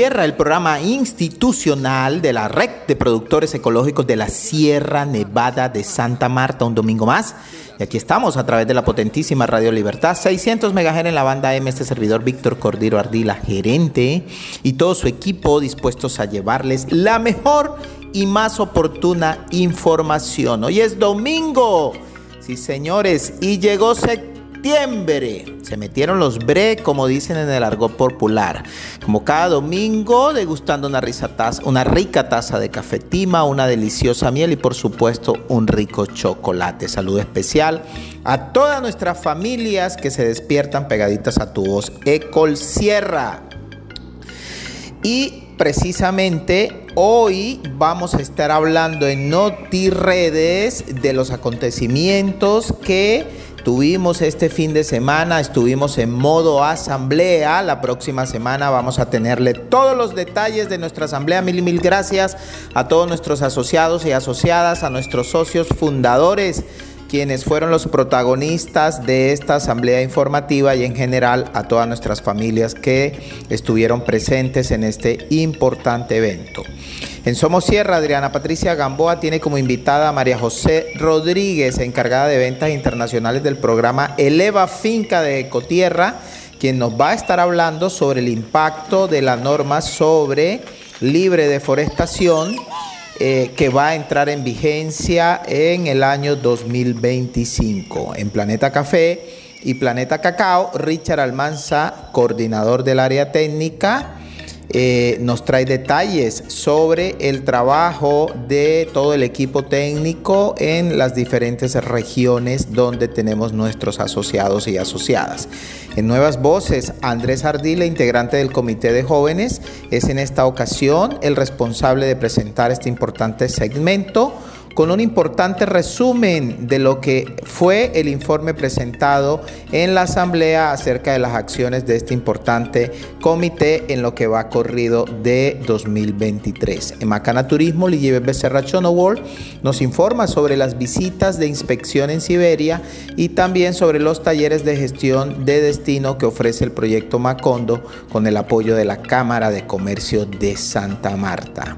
Ecolsierra, el programa institucional de la Red de Productores Ecológicos de la Sierra Nevada de Santa Marta, un domingo más. Y aquí estamos a través de la potentísima Radio Libertad, 600 MHz en la banda M, este servidor Víctor Cordero Ardila, gerente, y todo su equipo dispuestos a llevarles la mejor y más oportuna información. Hoy es domingo, sí señores, y llegó septiembre. Se metieron los bre, como dicen en el argot popular. Como cada domingo, degustando una, taza- una rica taza de cafetima, una deliciosa miel y por supuesto un rico chocolate. Saludo especial a todas nuestras familias que se despiertan pegaditas a tu voz. Ecol Sierra. Y precisamente hoy vamos a estar hablando en NotiRedes de los acontecimientos que tuvimos este fin de semana. Estuvimos en modo asamblea. La próxima semana vamos a tenerle todos los detalles de nuestra asamblea. Mil y mil gracias a todos nuestros asociados y asociadas, a nuestros socios fundadores quienes fueron los protagonistas de esta asamblea informativa y en general a todas nuestras familias que estuvieron presentes en este importante evento. En Somos Sierra, Adriana Patricia Gamboa tiene como invitada a María José Rodríguez, encargada de ventas internacionales del programa Eleva Finca de Ecotierra, quien nos va a estar hablando sobre el impacto de la norma sobre libre deforestación eh, que va a entrar en vigencia en el año 2025. En Planeta Café y Planeta Cacao, Richard Almanza, coordinador del área técnica, eh, nos trae detalles sobre el trabajo de todo el equipo técnico en las diferentes regiones donde tenemos nuestros asociados y asociadas. En Nuevas Voces, Andrés Ardila, integrante del Comité de Jóvenes, es en esta ocasión el responsable de presentar este importante segmento con un importante resumen de lo que fue el informe presentado en la Asamblea acerca de las acciones de este importante comité en lo que va corrido de 2023. En Macana Turismo, Ligie Becerra Chonowol nos informa sobre las visitas de inspección en Siberia y también sobre los talleres de gestión de destino que ofrece el proyecto Macondo con el apoyo de la Cámara de Comercio de Santa Marta.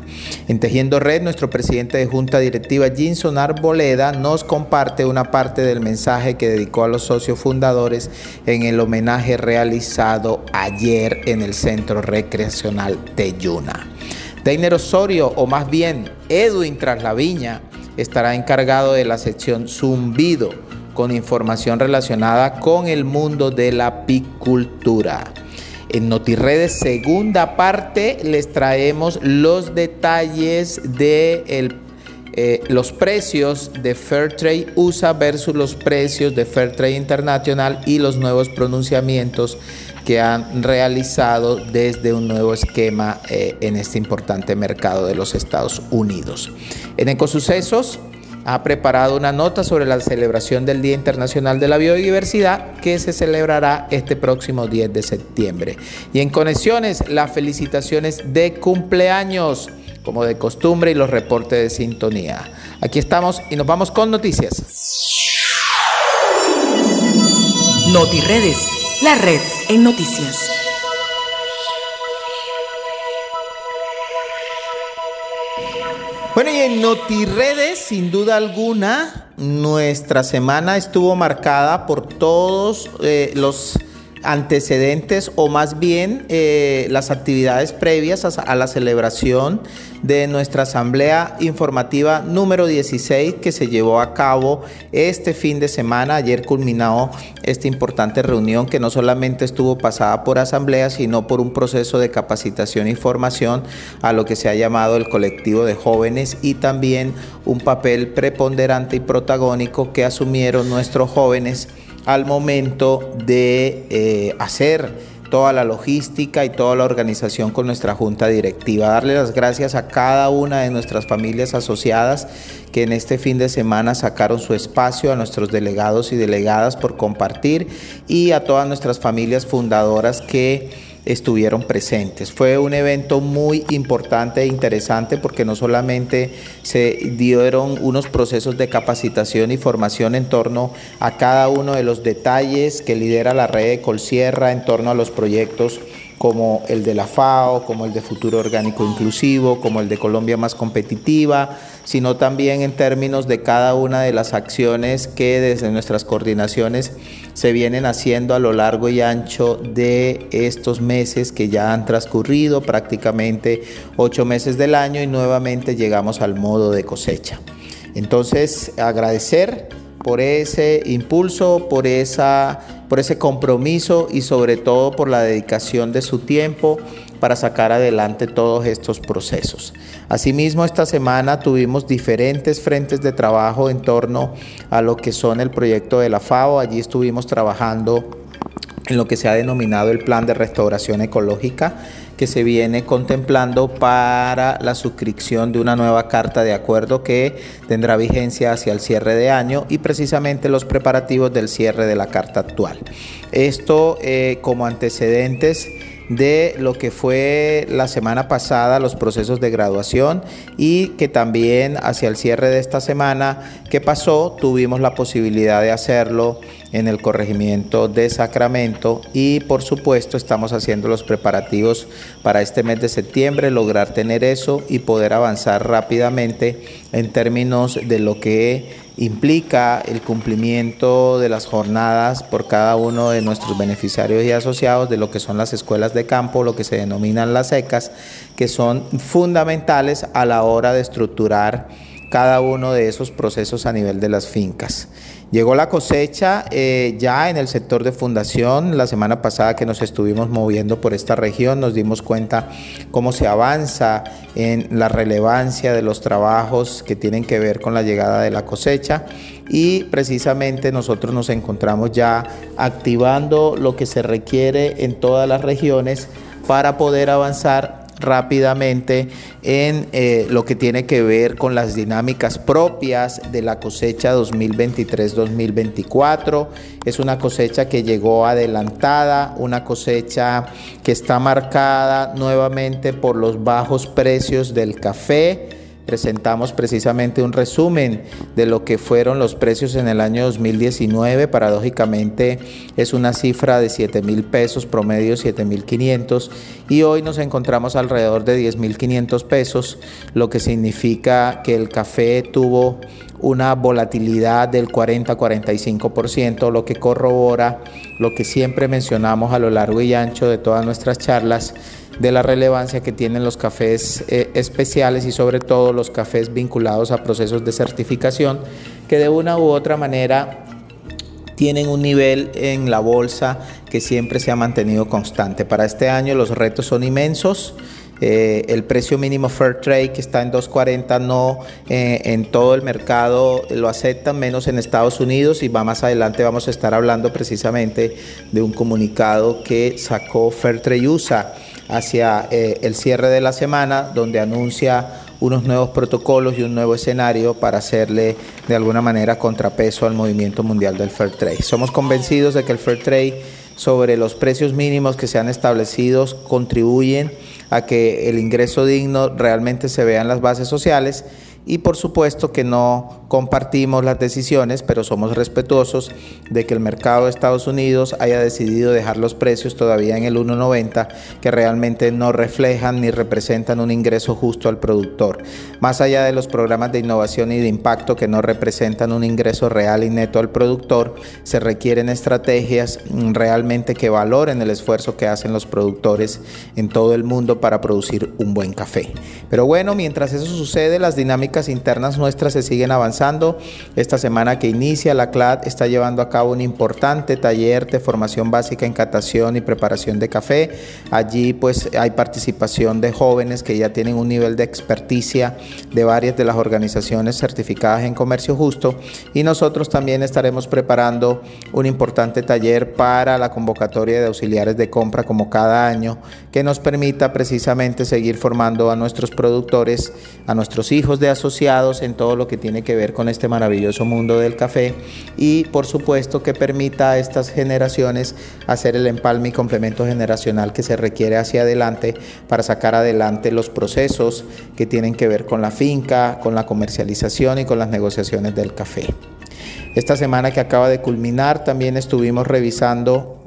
En Tejiendo Red, nuestro presidente de Junta Directiva Jinson Arboleda nos comparte una parte del mensaje que dedicó a los socios fundadores en el homenaje realizado ayer en el Centro Recreacional Teyuna. Deiner Osorio, o más bien Edwin Traslaviña, estará encargado de la sección Zumbido con información relacionada con el mundo de la apicultura. En NotiRedes segunda parte les traemos los detalles de el eh, los precios de Fairtrade USA versus los precios de Fairtrade International y los nuevos pronunciamientos que han realizado desde un nuevo esquema eh, en este importante mercado de los Estados Unidos. En Ecosucesos ha preparado una nota sobre la celebración del Día Internacional de la Biodiversidad que se celebrará este próximo 10 de septiembre. Y en Conexiones, las felicitaciones de cumpleaños como de costumbre y los reportes de sintonía. Aquí estamos y nos vamos con noticias. NotiRedes, la red en noticias. Bueno, y en NotiRedes, sin duda alguna, nuestra semana estuvo marcada por todos eh, los antecedentes o más bien eh, las actividades previas a, a, la celebración de nuestra asamblea informativa número 16 que se llevó a cabo este fin de semana. Ayer culminó esta importante reunión que no solamente estuvo pasada por asamblea, sino por un proceso de capacitación y formación a lo que se ha llamado el colectivo de jóvenes y también un papel preponderante y protagónico que asumieron nuestros jóvenes al momento de eh, hacer toda la logística y toda la organización con nuestra junta directiva. Darle las gracias a cada una de nuestras familias asociadas que en este fin de semana sacaron su espacio, a nuestros delegados y delegadas por compartir y a todas nuestras familias fundadoras que estuvieron presentes. Fue un evento muy importante e interesante porque no solamente se dieron unos procesos de capacitación y formación en torno a cada uno de los detalles que lidera la red de Colsierra en torno a los proyectos como el de la FAO, como el de Futuro Orgánico Inclusivo, como el de Colombia Más Competitiva, sino también en términos de cada una de las acciones que desde nuestras coordinaciones se vienen haciendo a lo largo y ancho de estos meses que ya han transcurrido, prácticamente ocho meses del año y nuevamente llegamos al modo de cosecha. Entonces, agradecer por ese impulso, por esa por ese compromiso y sobre todo por la dedicación de su tiempo para sacar adelante todos estos procesos. Asimismo, esta semana tuvimos diferentes frentes de trabajo en torno a lo que son el proyecto de la FAO. Allí estuvimos trabajando en lo que se ha denominado el Plan de Restauración Ecológica que se viene contemplando para la suscripción de una nueva carta de acuerdo que tendrá vigencia hacia el cierre de año y precisamente los preparativos del cierre de la carta actual. Esto eh, como antecedentes de lo que fue la semana pasada los procesos de graduación y que también hacia el cierre de esta semana que pasó tuvimos la posibilidad de hacerlo en el corregimiento de Sacramento y por supuesto estamos haciendo los preparativos para este mes de septiembre, lograr tener eso y poder avanzar rápidamente en términos de lo que implica el cumplimiento de las jornadas por cada uno de nuestros beneficiarios y asociados de lo que son las escuelas de campo, lo que se denominan las secas, que son fundamentales a la hora de estructurar cada uno de esos procesos a nivel de las fincas. Llegó la cosecha eh, ya en el sector de fundación. La semana pasada que nos estuvimos moviendo por esta región nos dimos cuenta cómo se avanza en la relevancia de los trabajos que tienen que ver con la llegada de la cosecha y precisamente nosotros nos encontramos ya activando lo que se requiere en todas las regiones para poder avanzar rápidamente en eh, lo que tiene que ver con las dinámicas propias de la cosecha 2023-2024. Es una cosecha que llegó adelantada, una cosecha que está marcada nuevamente por los bajos precios del café presentamos precisamente un resumen de lo que fueron los precios en el año 2019. Paradójicamente es una cifra de 7 mil pesos, promedio 7 mil 500 y hoy nos encontramos alrededor de 10 mil 500 pesos, lo que significa que el café tuvo una volatilidad del 40-45%, lo que corrobora lo que siempre mencionamos a lo largo y ancho de todas nuestras charlas de la relevancia que tienen los cafés eh, especiales y sobre todo los cafés vinculados a procesos de certificación que de una u otra manera tienen un nivel en la bolsa que siempre se ha mantenido constante. Para este año los retos son inmensos. Eh, el precio mínimo Fair Trade que está en 2.40 no eh, en todo el mercado lo aceptan, menos en Estados Unidos y va más adelante vamos a estar hablando precisamente de un comunicado que sacó Fair Trade USA hacia eh, el cierre de la semana, donde anuncia unos nuevos protocolos y un nuevo escenario para hacerle de alguna manera contrapeso al movimiento mundial del Fair Trade. Somos convencidos de que el Fair Trade sobre los precios mínimos que se han establecido contribuyen a que el ingreso digno realmente se vea en las bases sociales y por supuesto que no compartimos las decisiones, pero somos respetuosos de que el mercado de Estados Unidos haya decidido dejar los precios todavía en el 1.90, que realmente no reflejan ni representan un ingreso justo al productor. Más allá de los programas de innovación y de impacto que no representan un ingreso real y neto al productor, se requieren estrategias realmente que valoren el esfuerzo que hacen los productores en todo el mundo para producir un buen café. Pero bueno, mientras eso sucede, las dinámicas dinámicas internas nuestras se siguen avanzando. Esta semana que inicia, la CLAD está llevando a cabo un importante taller de formación básica en catación y preparación de café. Allí pues hay participación de jóvenes que ya tienen un nivel de experticia de varias de las organizaciones certificadas en comercio justo y nosotros también estaremos preparando un importante taller para la convocatoria de auxiliares de compra como cada año que nos permita precisamente seguir formando a nuestros productores, a nuestros hijos de en todo lo que tiene que ver con este maravilloso mundo del café y por supuesto que permita a estas generaciones hacer el empalme y complemento generacional que se requiere hacia adelante para sacar adelante los procesos que tienen que ver con la finca, con la comercialización y con las negociaciones del café. Esta semana que acaba de culminar también estuvimos revisando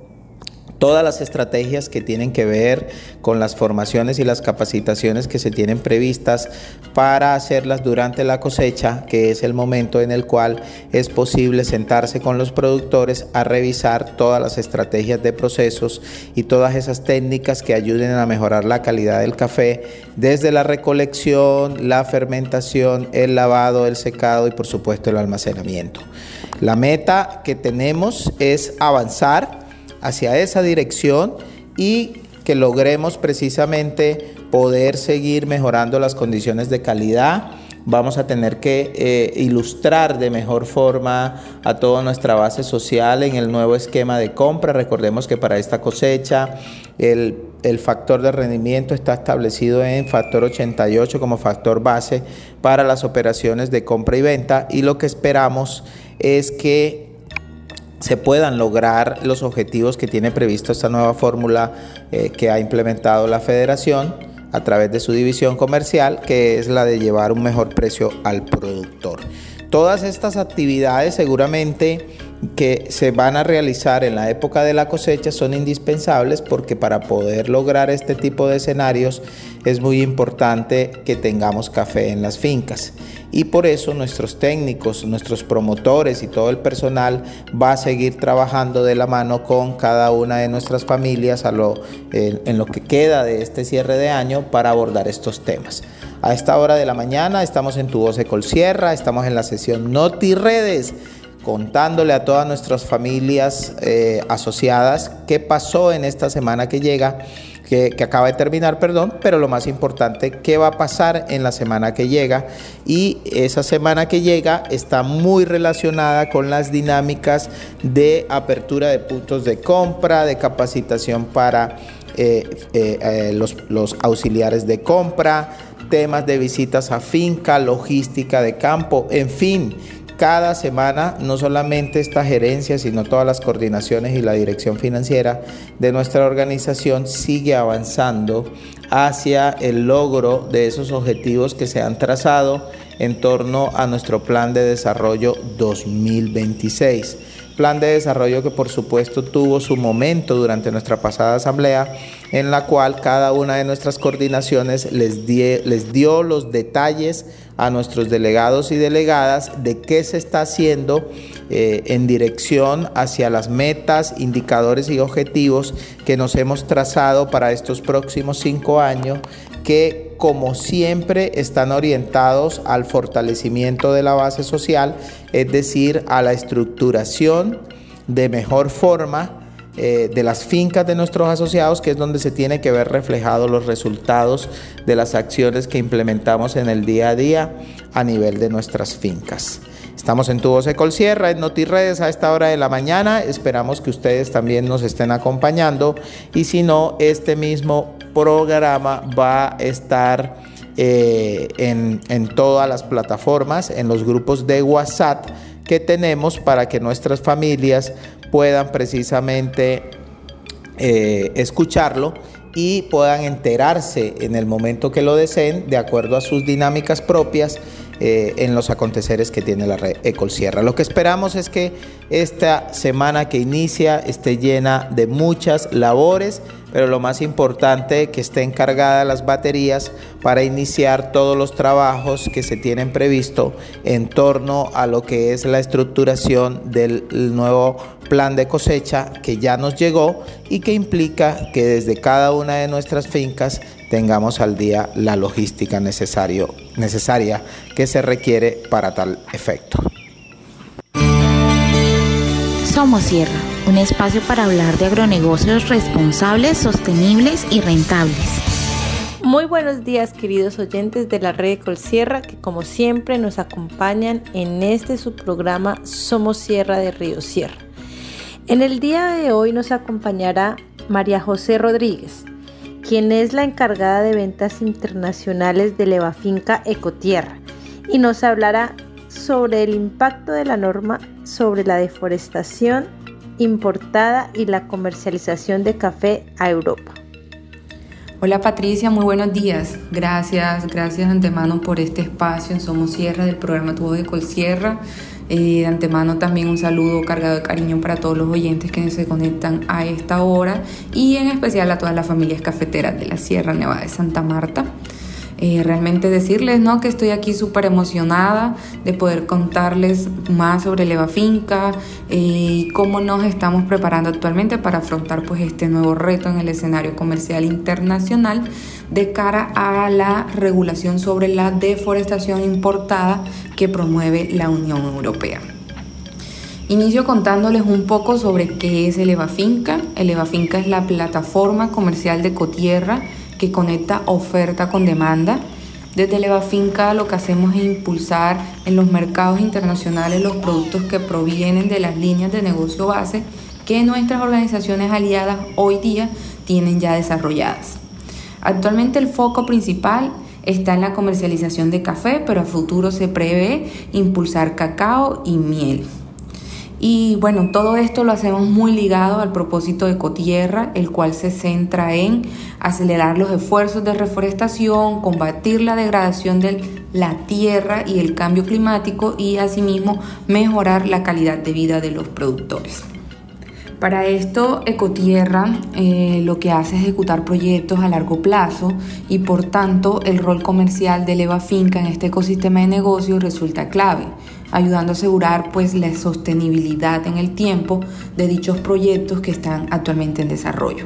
todas las estrategias que tienen que ver con las formaciones y las capacitaciones que se tienen previstas para hacerlas durante la cosecha, que es el momento en el cual es posible sentarse con los productores a revisar todas las estrategias de procesos y todas esas técnicas que ayuden a mejorar la calidad del café desde la recolección, la fermentación, el lavado, el secado y por supuesto el almacenamiento. La meta que tenemos es avanzar hacia esa dirección y que logremos precisamente poder seguir mejorando las condiciones de calidad. Vamos a tener que eh, ilustrar de mejor forma a toda nuestra base social en el nuevo esquema de compra. Recordemos que para esta cosecha el, el factor de rendimiento está establecido en factor 88 como factor base para las operaciones de compra y venta y lo que esperamos es que se puedan lograr los objetivos que tiene previsto esta nueva fórmula eh, que ha implementado la federación a través de su división comercial, que es la de llevar un mejor precio al productor. Todas estas actividades seguramente que se van a realizar en la época de la cosecha son indispensables porque para poder lograr este tipo de escenarios es muy importante que tengamos café en las fincas. Y por eso nuestros técnicos, nuestros promotores y todo el personal va a seguir trabajando de la mano con cada una de nuestras familias a lo, en lo que queda de este cierre de año para abordar estos temas. A esta hora de la mañana estamos en Tu Voz Sierra, estamos en la sesión Noti Redes contándole a todas nuestras familias eh, asociadas qué pasó en esta semana que llega, que, acaba de terminar, perdón, pero lo más importante, qué va a pasar en la semana que llega. Y esa semana que llega está muy relacionada con las dinámicas de apertura de puntos de compra, de capacitación para eh, eh, los, los auxiliares de compra, temas de visitas a finca, logística de campo, en fin cada semana no solamente esta gerencia, sino todas las coordinaciones y la dirección financiera de nuestra organización sigue avanzando hacia el logro de esos objetivos que se han trazado en torno a nuestro plan de desarrollo 2026 plan de desarrollo que por supuesto tuvo su momento durante nuestra pasada asamblea, en la cual cada una de nuestras coordinaciones les, dio los detalles a nuestros delegados y delegadas de qué se está haciendo eh, en dirección hacia las metas, indicadores y objetivos que nos hemos trazado para estos próximos cinco años, que como siempre están orientados al fortalecimiento de la base social, es decir, a la estructuración de mejor forma eh, de las fincas de nuestros asociados, que es donde se tiene que ver reflejados los resultados de las acciones que implementamos en el día a día a nivel de nuestras fincas. Estamos en Tu Voz Sierra, en NotiRedes a esta hora de la mañana. Esperamos que ustedes también nos estén acompañando. Y si no, este mismo programa va a estar eh, en, en todas las plataformas, en los grupos de WhatsApp que tenemos para que nuestras familias puedan precisamente eh, escucharlo y puedan enterarse en el momento que lo deseen de acuerdo a sus dinámicas propias eh, en los aconteceres que tiene la red Ecol Sierra. Lo que esperamos es que esta semana que inicia esté llena de muchas labores, pero lo más importante que estén cargadas las baterías para iniciar todos los trabajos que se tienen previsto en torno a lo que es la estructuración del nuevo plan de cosecha que ya nos llegó y que implica que desde cada una de nuestras fincas tengamos al día la logística necesario, necesaria que se requiere para tal efecto. Somos Sierra, un espacio para hablar de agronegocios responsables, sostenibles y rentables. Muy buenos días queridos oyentes de la red Colsierra que como siempre nos acompañan en este subprograma Somos Sierra de Río Sierra. En el día de hoy nos acompañará María José Rodríguez, quien es la encargada de ventas internacionales de Levafinca Ecotierra y nos hablará sobre el impacto de la norma sobre la deforestación importada y la comercialización de café a Europa. Hola Patricia, muy buenos días. Gracias, gracias de antemano por este espacio en Somos Sierra del programa Tubo de Colsierra. Eh, de antemano también un saludo cargado de cariño para todos los oyentes que se conectan a esta hora y en especial a todas las familias cafeteras de la Sierra Nevada de Santa Marta. Eh, realmente decirles ¿no? que estoy aquí súper emocionada de poder contarles más sobre Leva Finca eh, y cómo nos estamos preparando actualmente para afrontar pues, este nuevo reto en el escenario comercial internacional de cara a la regulación sobre la deforestación importada que promueve la Unión Europea. Inicio contándoles un poco sobre qué es Eleva Finca. Eleva Finca es la plataforma comercial de Cotierra que conecta oferta con demanda. Desde Leva Finca lo que hacemos es impulsar en los mercados internacionales los productos que provienen de las líneas de negocio base que nuestras organizaciones aliadas hoy día tienen ya desarrolladas. Actualmente el foco principal está en la comercialización de café, pero a futuro se prevé impulsar cacao y miel. Y bueno, todo esto lo hacemos muy ligado al propósito de Ecotierra, el cual se centra en acelerar los esfuerzos de reforestación, combatir la degradación de la tierra y el cambio climático y asimismo mejorar la calidad de vida de los productores. Para esto, Ecotierra eh, lo que hace es ejecutar proyectos a largo plazo y por tanto el rol comercial de Leva Finca en este ecosistema de negocios resulta clave ayudando a asegurar pues la sostenibilidad en el tiempo de dichos proyectos que están actualmente en desarrollo.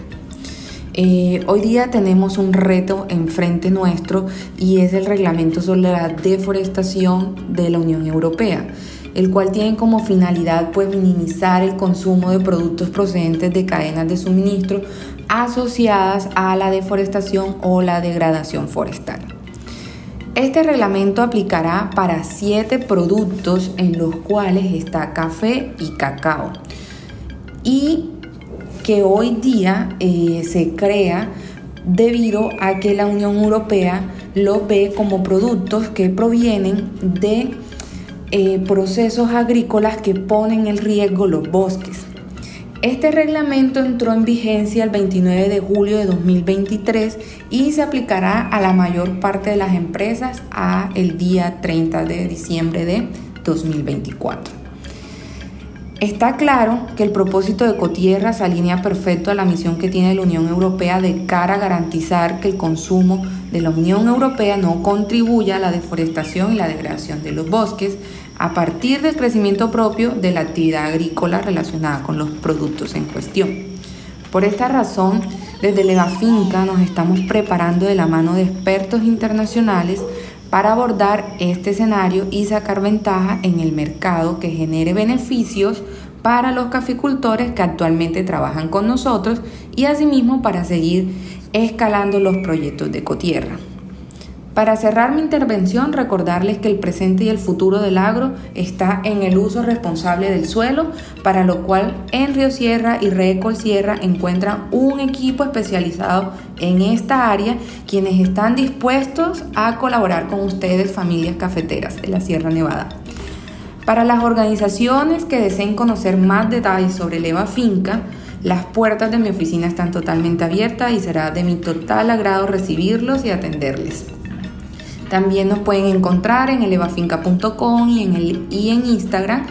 Eh, hoy día tenemos un reto enfrente nuestro y es el reglamento sobre la deforestación de la Unión Europea, el cual tiene como finalidad pues minimizar el consumo de productos procedentes de cadenas de suministro asociadas a la deforestación o la degradación forestal. Este reglamento aplicará para siete productos en los cuales está café y cacao y que hoy día eh, se crea debido a que la Unión Europea lo ve como productos que provienen de eh, procesos agrícolas que ponen en riesgo los bosques. Este reglamento entró en vigencia el 29 de julio de 2023 y se aplicará a la mayor parte de las empresas a el día 30 de diciembre de 2024. Está claro que el propósito de Cotierra se alinea perfecto a la misión que tiene la Unión Europea de cara a garantizar que el consumo de la Unión Europea no contribuya a la deforestación y la degradación de los bosques, a partir del crecimiento propio de la actividad agrícola relacionada con los productos en cuestión. Por esta razón, desde Leva Finca nos estamos preparando de la mano de expertos internacionales para abordar este escenario y sacar ventaja en el mercado que genere beneficios para los caficultores que actualmente trabajan con nosotros y asimismo para seguir escalando los proyectos de Cotierra. Para cerrar mi intervención, recordarles que el presente y el futuro del agro está en el uso responsable del suelo, para lo cual en Río Sierra y Recol Sierra encuentran un equipo especializado en esta área, quienes están dispuestos a colaborar con ustedes, familias cafeteras de la Sierra Nevada. Para las organizaciones que deseen conocer más detalles sobre Leva Finca, las puertas de mi oficina están totalmente abiertas y será de mi total agrado recibirlos y atenderles. También nos pueden encontrar en elevafinca.com y en, Instagram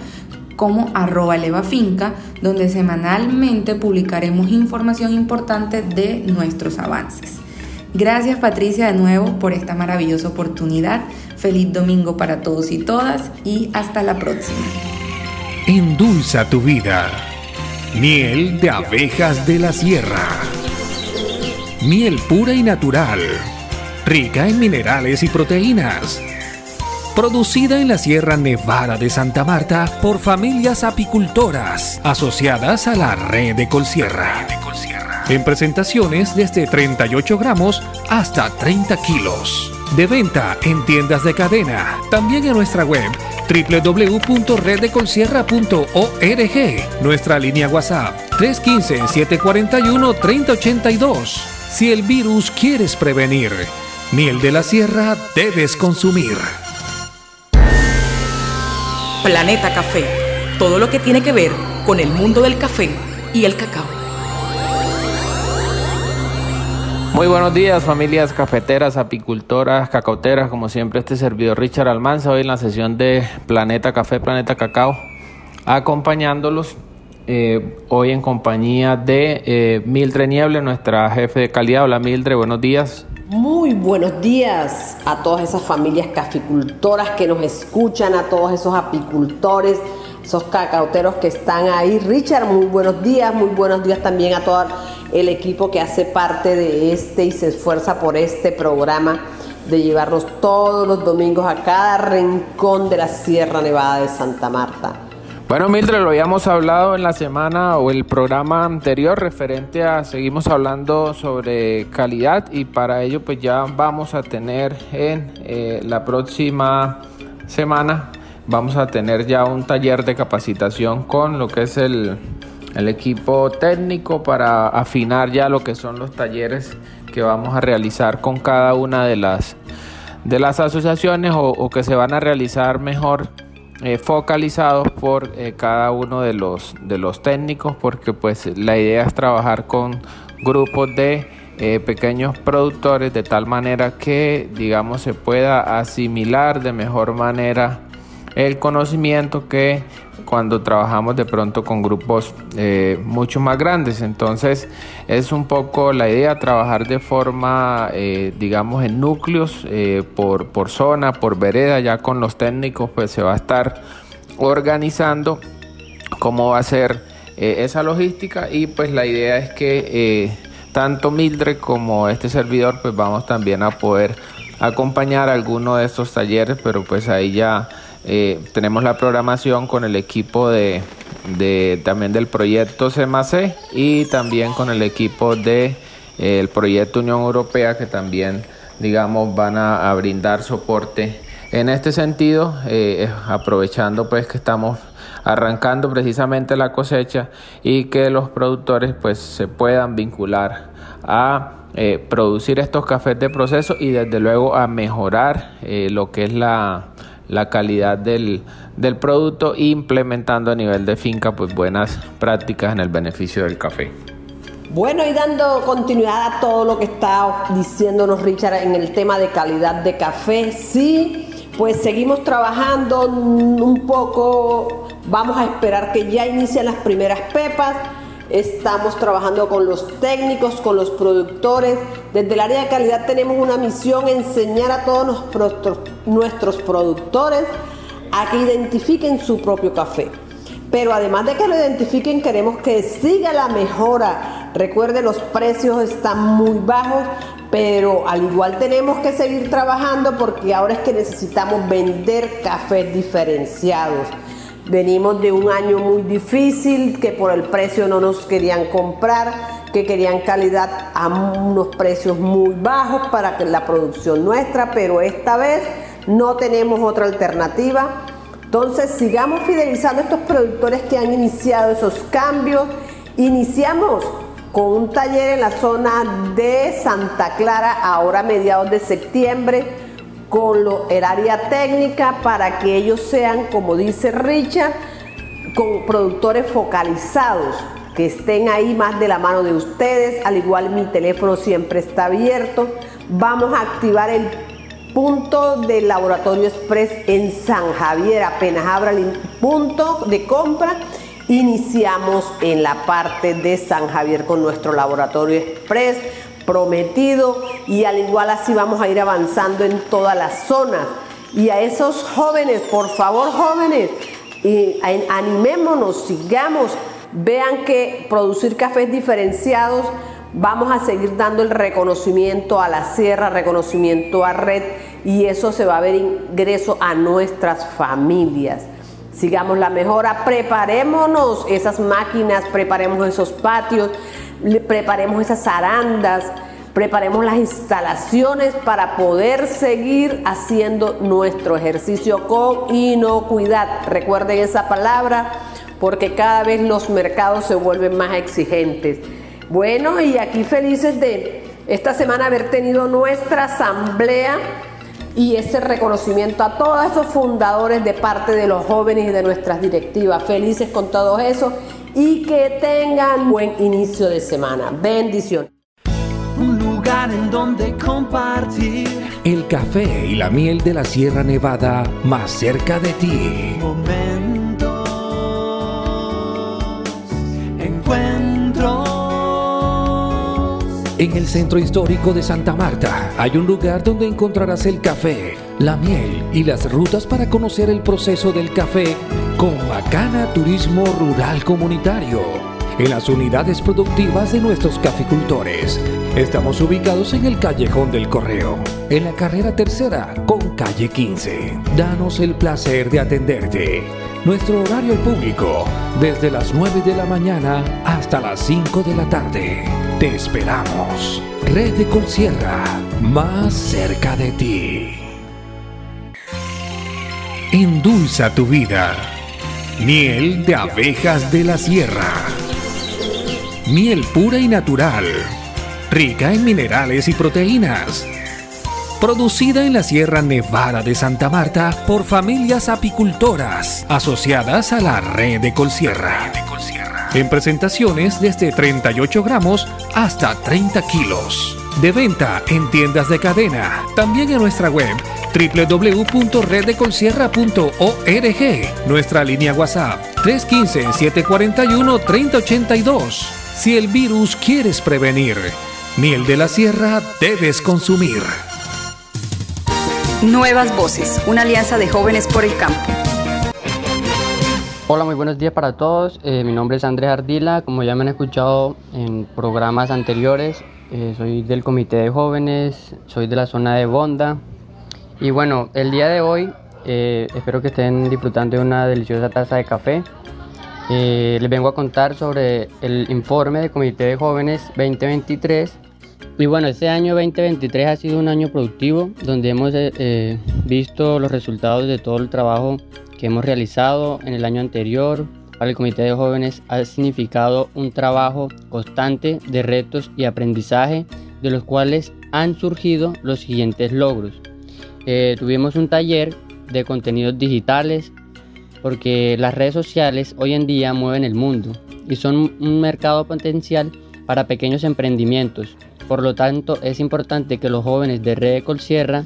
como arroba levafinca, donde semanalmente publicaremos información importante de nuestros avances. Gracias Patricia de nuevo por esta maravillosa oportunidad. Feliz domingo para todos y todas y hasta la próxima. Endulza tu vida. Miel de abejas de la sierra. Miel pura y natural. Rica en minerales y proteínas. Producida en la Sierra Nevada de Santa Marta por familias apicultoras asociadas a la red de Colsierra en presentaciones desde 38 gramos hasta 30 kilos. De venta en tiendas de cadena, también en nuestra web www.reddecolsierra.org, nuestra línea WhatsApp 315-741-3082. Si el virus quieres prevenir, miel de la sierra debes consumir. Planeta Café, todo lo que tiene que ver con el mundo del café y el cacao. Muy buenos días familias cafeteras, apicultoras, cacauteras, como siempre este servidor Richard Almanza, hoy en la sesión de Planeta Café, Planeta Cacao, acompañándolos eh, hoy en compañía de eh, Mildred Nieble, nuestra jefe de calidad. Hola Mildred, buenos días. Muy buenos días a todas esas familias caficultoras que nos escuchan, a todos esos apicultores, esos cacauteros que están ahí. Richard, muy buenos días, muy buenos días también a toda el equipo que hace parte de este y se esfuerza por este programa de llevarnos todos los domingos a cada rincón de la Sierra Nevada de Santa Marta. Bueno, Mildred, lo habíamos hablado en la semana o el programa anterior referente a, seguimos hablando sobre calidad y para ello pues ya vamos a tener en eh, la próxima semana, vamos a tener ya un taller de capacitación con lo que es el el equipo técnico para afinar ya lo que son los talleres que vamos a realizar con cada una de las de las asociaciones o, que se van a realizar mejor eh, focalizados por eh, cada uno de los de los técnicos porque pues la idea es trabajar con grupos de eh, pequeños productores de tal manera que digamos se pueda asimilar de mejor manera el conocimiento que cuando trabajamos de pronto con grupos eh, mucho más grandes. Entonces es un poco la idea trabajar de forma, eh, digamos, en núcleos eh, por, por zona, por vereda, ya con los técnicos pues se va a estar organizando cómo va a ser esa logística y pues la idea es que tanto Mildred como este servidor pues vamos también a poder acompañar alguno de estos talleres, pero pues ahí ya eh, tenemos la programación con el equipo de, también del proyecto CMAC y también con el equipo de eh, el proyecto Unión Europea que también digamos van a, brindar soporte. En este sentido eh, aprovechando pues que estamos arrancando precisamente la cosecha y que los productores pues se puedan vincular a producir estos cafés de proceso y desde luego a mejorar lo que es la la calidad del, producto implementando a nivel de finca pues buenas prácticas en el beneficio del café. Bueno, y dando continuidad a todo lo que está diciéndonos Richard en el tema de calidad de café, sí, pues seguimos trabajando un poco, vamos a esperar que ya inicien las primeras pepas Estamos trabajando con los técnicos, con los productores. Desde el área de calidad tenemos una misión, enseñar a todos nuestros productores a que identifiquen su propio café. Pero además de que lo identifiquen, queremos que siga la mejora. Recuerde, los precios están muy bajos, pero al igual tenemos que seguir trabajando porque ahora es que necesitamos vender cafés diferenciados. Venimos de un año muy difícil, que por el precio no nos querían comprar, que querían calidad a unos precios muy bajos para la producción nuestra, pero esta vez no tenemos otra alternativa. Entonces sigamos fidelizando a estos productores que han iniciado esos cambios. Iniciamos con un taller en la zona de Santa Clara ahora a mediados de septiembre con lo, el área técnica para que ellos sean, como dice Richard, con productores focalizados, que estén ahí más de la mano de ustedes, al igual mi teléfono siempre está abierto. Vamos a activar el punto del Laboratorio Express en San Javier. Apenas abra el punto de compra, iniciamos en la parte de San Javier con nuestro Laboratorio Express prometido y al igual así vamos a ir avanzando en todas las zonas. Y a esos jóvenes, por favor jóvenes, animémonos, sigamos, vean que producir cafés diferenciados, vamos a seguir dando el reconocimiento a la sierra, reconocimiento a red y eso se va a ver ingreso a nuestras familias. Sigamos la mejora, preparémonos esas máquinas, preparemos esos patios, preparemos esas arandas, preparemos las instalaciones para poder seguir haciendo nuestro ejercicio con inocuidad. Recuerden esa palabra porque cada vez los mercados se vuelven más exigentes. Bueno, y aquí felices de esta semana haber tenido nuestra asamblea y ese reconocimiento a todos esos fundadores de parte de los jóvenes y de nuestras directivas. Felices con todo eso y que tengan buen inicio de semana. Bendición. Un lugar en donde compartir el café y la miel de la Sierra Nevada más cerca de ti. En el centro histórico de Santa Marta hay un lugar donde encontrarás el café, la miel y las rutas para conocer el proceso del café con Macana Turismo Rural Comunitario. En las unidades productivas de nuestros caficultores. Estamos ubicados en el Callejón del Correo, en la carrera tercera con calle 15. Danos el placer de atenderte. Nuestro horario público, desde las 9 de la mañana hasta las 5 de la tarde. Te esperamos. Red de Colsierra, más cerca de ti. Endulza tu vida. Miel de abejas de la sierra. Miel pura y natural. Rica en minerales y proteínas. Producida en la Sierra Nevada de Santa Marta por familias apicultoras asociadas a la red de Colsierra. En presentaciones desde 38 gramos hasta 30 kilos. De venta en tiendas de cadena. También en nuestra web www.reddecolsierra.org. Nuestra línea WhatsApp 315-741-3082. Si el virus quieres prevenir, miel de la sierra debes consumir. Nuevas Voces, una alianza de jóvenes por el campo. Hola, muy buenos días para todos. Eh, mi nombre es Andrés Ardila. Como ya me han escuchado en programas anteriores, eh, soy del Comité de Jóvenes, soy de la zona de Bonda. Y bueno, el día de hoy eh, espero que estén disfrutando de una deliciosa taza de café. les vengo a contar sobre el informe del Comité de Jóvenes 2023 y bueno, este año 2023 ha sido un año productivo donde hemos eh, visto los resultados de todo el trabajo que hemos realizado en el año anterior. Para el Comité de Jóvenes ha significado un trabajo constante de retos y aprendizaje de los cuales han surgido los siguientes logros. Eh, tuvimos un taller de contenidos digitales porque las redes sociales hoy en día mueven el mundo y son un mercado potencial para pequeños emprendimientos por lo tanto, es importante que los jóvenes de Red Colsierra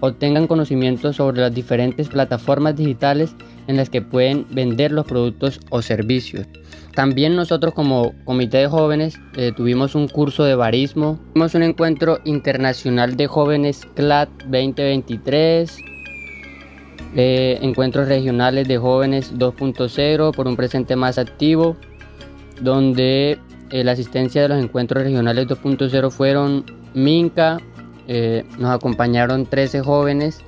obtengan conocimiento sobre las diferentes plataformas digitales en las que pueden vender los productos o servicios. También nosotros como comité de jóvenes eh, tuvimos un curso de barismo, tuvimos un encuentro internacional de jóvenes CLAD 2023, eh, encuentros regionales de jóvenes 2.0 por un presente más activo, donde eh, la asistencia de los encuentros regionales 2.0 fueron Minca, eh, nos acompañaron 13 jóvenes,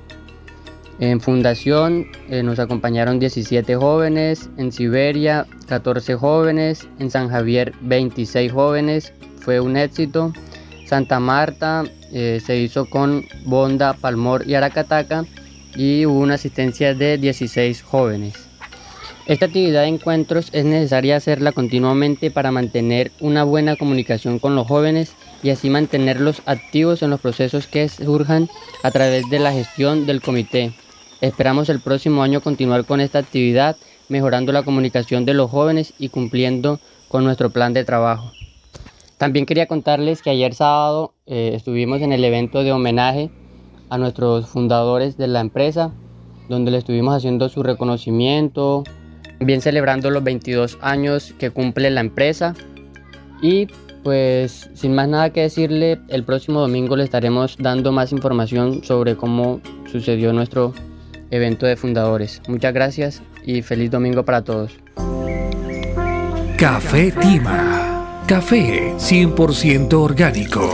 en Fundación eh, nos acompañaron 17 jóvenes, en Siberia 14 jóvenes, en San Javier 26 jóvenes, fue un éxito. Santa Marta se hizo con Bonda, Palmor y Aracataca y hubo una asistencia de 16 jóvenes. Esta actividad de encuentros es necesaria hacerla continuamente para mantener una buena comunicación con los jóvenes y así mantenerlos activos en los procesos que surjan a través de la gestión del comité. Esperamos el próximo año continuar con esta actividad, mejorando la comunicación de los jóvenes y cumpliendo con nuestro plan de trabajo. También quería contarles que ayer sábado eh, estuvimos en el evento de homenaje a nuestros fundadores de la empresa, donde le estuvimos haciendo su reconocimiento, bien celebrando los 22 años que cumple la empresa. Y pues sin más nada que decirle, el próximo domingo le estaremos dando más información sobre cómo sucedió nuestro evento de fundadores. Muchas gracias y feliz domingo para todos. Café Tima. Café 100% orgánico.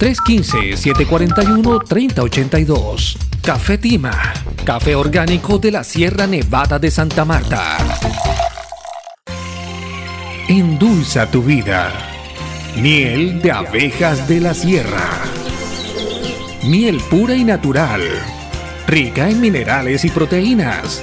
315-741-3082. Café Tima, café orgánico de la Sierra Nevada de Santa Marta. Endulza tu vida. Miel de abejas de la sierra. Miel pura y natural. Rica en minerales y proteínas.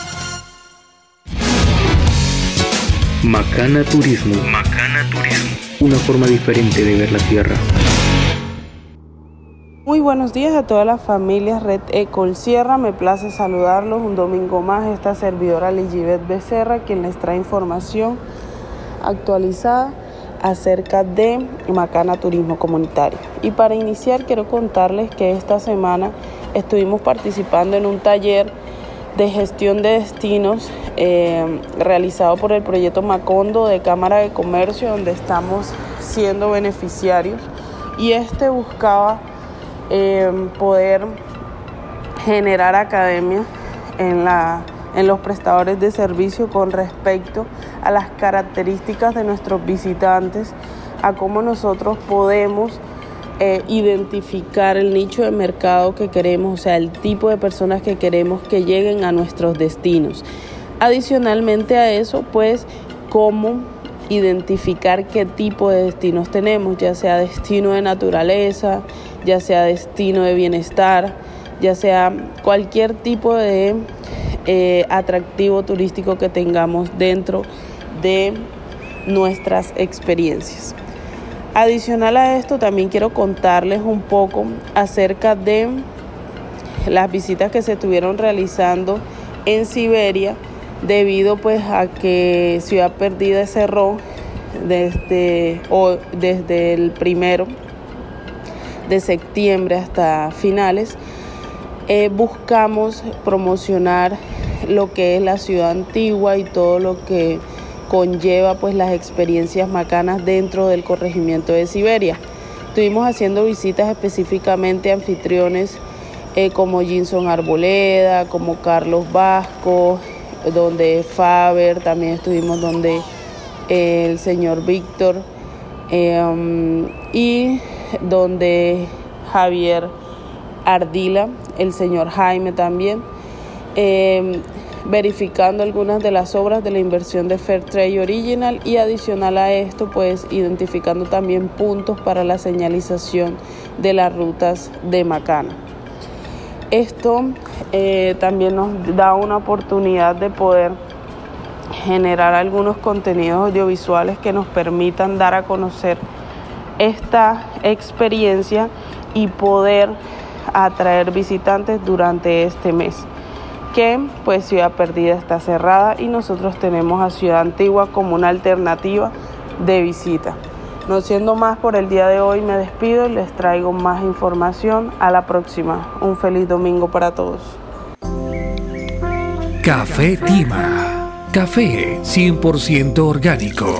Macana Turismo. Macana Turismo. Una forma diferente de ver la sierra. Muy buenos días a todas las familias Red Ecol Sierra. Me place saludarlos un domingo más. Esta servidora Ligibet Becerra, quien les trae información actualizada acerca de Macana Turismo Comunitario. Y para iniciar, quiero contarles que esta semana estuvimos participando en un taller de gestión de destinos eh, realizado por el proyecto Macondo de Cámara de Comercio, donde estamos siendo beneficiarios. Y este buscaba eh, poder generar academia en, la, en los prestadores de servicio con respecto a las características de nuestros visitantes, a cómo nosotros podemos eh, identificar el nicho de mercado que queremos, o sea, el tipo de personas que queremos que lleguen a nuestros destinos. Adicionalmente a eso, pues, cómo identificar qué tipo de destinos tenemos, ya sea destino de naturaleza, ya sea destino de bienestar, ya sea cualquier tipo de eh, atractivo turístico que tengamos dentro de nuestras experiencias. Adicional a esto, también quiero contarles un poco acerca de las visitas que se estuvieron realizando en Siberia debido pues a que Ciudad Perdida cerró desde, o desde el primero de septiembre hasta finales. Eh, buscamos promocionar lo que es la ciudad antigua y todo lo que conlleva pues las experiencias macanas dentro del corregimiento de Siberia. Estuvimos haciendo visitas específicamente a anfitriones eh, como Jinson Arboleda, como Carlos Vasco, donde Faber, también estuvimos donde eh, el señor Víctor em, y donde Javier Ardila, el señor Jaime también. Verificando algunas de las obras de la inversión de Fairtrade Original y adicional a esto pues identificando también puntos para la señalización de las rutas de Macana. Esto eh, también nos da una oportunidad de poder generar algunos contenidos audiovisuales que nos permitan dar a conocer esta experiencia y poder atraer visitantes durante este mes que pues Ciudad Perdida está cerrada y nosotros tenemos a Ciudad Antigua como una alternativa de visita. No siendo más por el día de hoy, me despido y les traigo más información. A la próxima. Un feliz domingo para todos. Café Tima. Café 100% orgánico.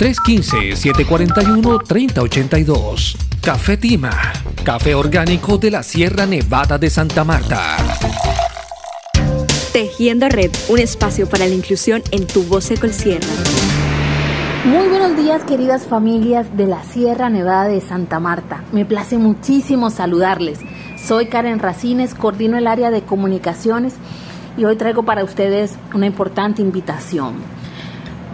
315-741-3082. Café Tima, café orgánico de la Sierra Nevada de Santa Marta. Tejiendo Red, un espacio para la inclusión en tu voz Sierra. Muy buenos días queridas familias de la Sierra Nevada de Santa Marta. Me place muchísimo saludarles. Soy Karen Racines, coordino el área de comunicaciones y hoy traigo para ustedes una importante invitación.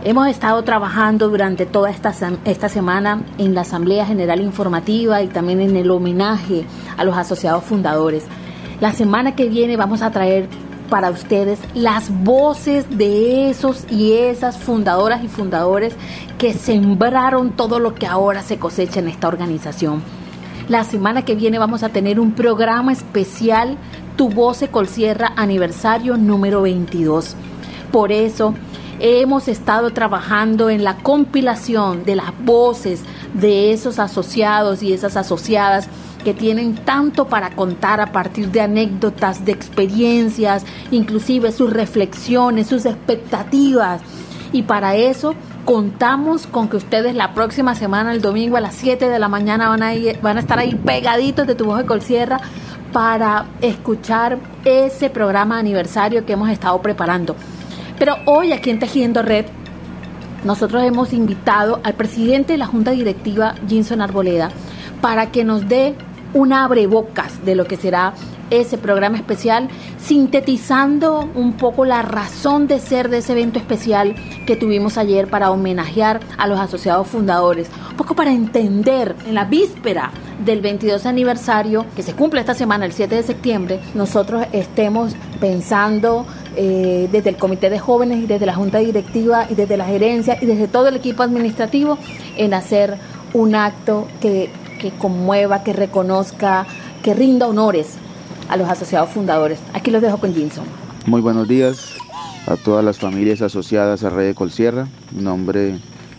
Hemos estado trabajando durante toda esta, esta semana en la Asamblea General Informativa y también en el homenaje a los asociados fundadores. La semana que viene vamos a traer para ustedes las voces de esos y esas fundadoras y fundadores que sembraron todo lo que ahora se cosecha en esta organización. La semana que viene vamos a tener un programa especial, Tu Voz se Colcierra, aniversario número 22. Por eso hemos estado trabajando en la compilación de las voces de esos asociados y esas asociadas que tienen tanto para contar a partir de anécdotas, de experiencias, inclusive sus reflexiones, sus expectativas. Y para eso contamos con que ustedes la próxima semana, el domingo a las 7 de la mañana, van a, van a estar ahí pegaditos de tu voz de Colsierra para escuchar ese programa aniversario que hemos estado preparando. Pero hoy aquí en Tejiendo Red, nosotros hemos invitado al presidente de la Junta Directiva, Jinson Arboleda, para que nos dé un abrebocas de lo que será ese programa especial, sintetizando un poco la razón de ser de ese evento especial que tuvimos ayer para homenajear a los asociados fundadores, un poco para entender en la víspera del 22 aniversario que se cumple esta semana, el 7 de septiembre, nosotros estemos pensando eh, desde el comité de jóvenes y desde la junta directiva y desde la gerencia y desde todo el equipo administrativo en hacer un acto que, que conmueva, que reconozca, que rinda honores a los asociados fundadores. Aquí los dejo con Jinson. Muy buenos días a todas las familias asociadas a Red de Colsierra. Mi nombre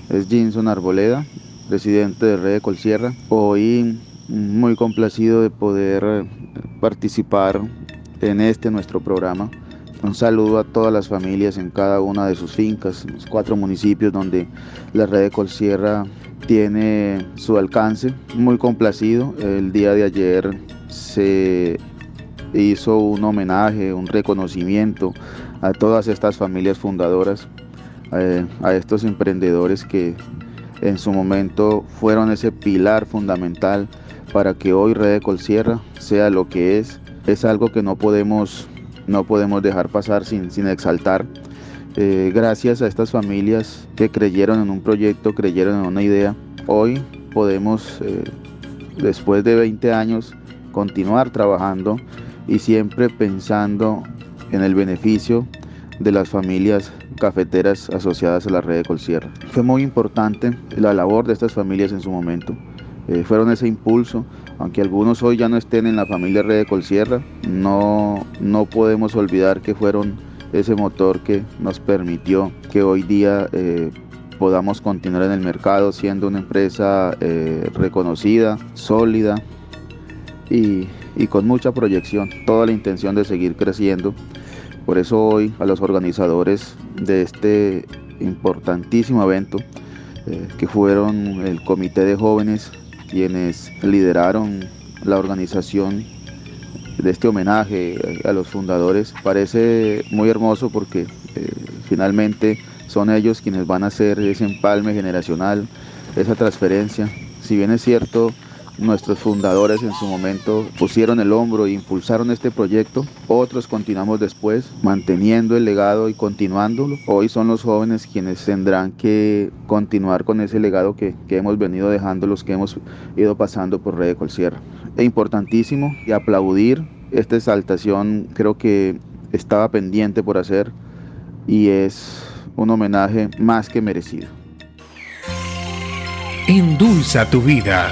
es Jinson Arboleda, presidente de Red de Colsierra. Hoy muy complacido de poder participar en este nuestro programa un saludo a todas las familias en cada una de sus fincas, los cuatro municipios donde la red de Colsierra tiene su alcance. Muy complacido. El día de ayer se hizo un homenaje, un reconocimiento a todas estas familias fundadoras, eh, a estos emprendedores que en su momento fueron ese pilar fundamental para que hoy Red de Colsierra sea lo que es. Es algo que no podemos no podemos dejar pasar sin, sin exaltar. Eh, gracias a estas familias que creyeron en un proyecto, creyeron en una idea, hoy podemos, eh, después de 20 años, continuar trabajando y siempre pensando en el beneficio de las familias cafeteras asociadas a la red de Colsierra. Fue muy importante la labor de estas familias en su momento. Eh, fueron ese impulso aunque algunos hoy ya no estén en la familia Red de Colsierra, no, no podemos olvidar que fueron ese motor que nos permitió que hoy día eh, podamos continuar en el mercado siendo una empresa eh, reconocida, sólida y, y, con mucha proyección, toda la intención de seguir creciendo. Por eso hoy a los organizadores de este importantísimo evento, eh, que fueron el Comité de Jóvenes quienes lideraron la organización de este homenaje a los fundadores. Parece muy hermoso porque eh, finalmente son ellos quienes van a hacer ese empalme generacional, esa transferencia. Si bien es cierto, Nuestros fundadores en su momento pusieron el hombro e impulsaron este proyecto. Otros continuamos después manteniendo el legado y continuándolo. Hoy son los jóvenes quienes tendrán que continuar con ese legado que, hemos venido dejando, los que hemos ido pasando por Red de Colsierra. Es importantísimo y aplaudir esta exaltación creo que estaba pendiente por hacer y es un homenaje más que merecido. Endulza tu vida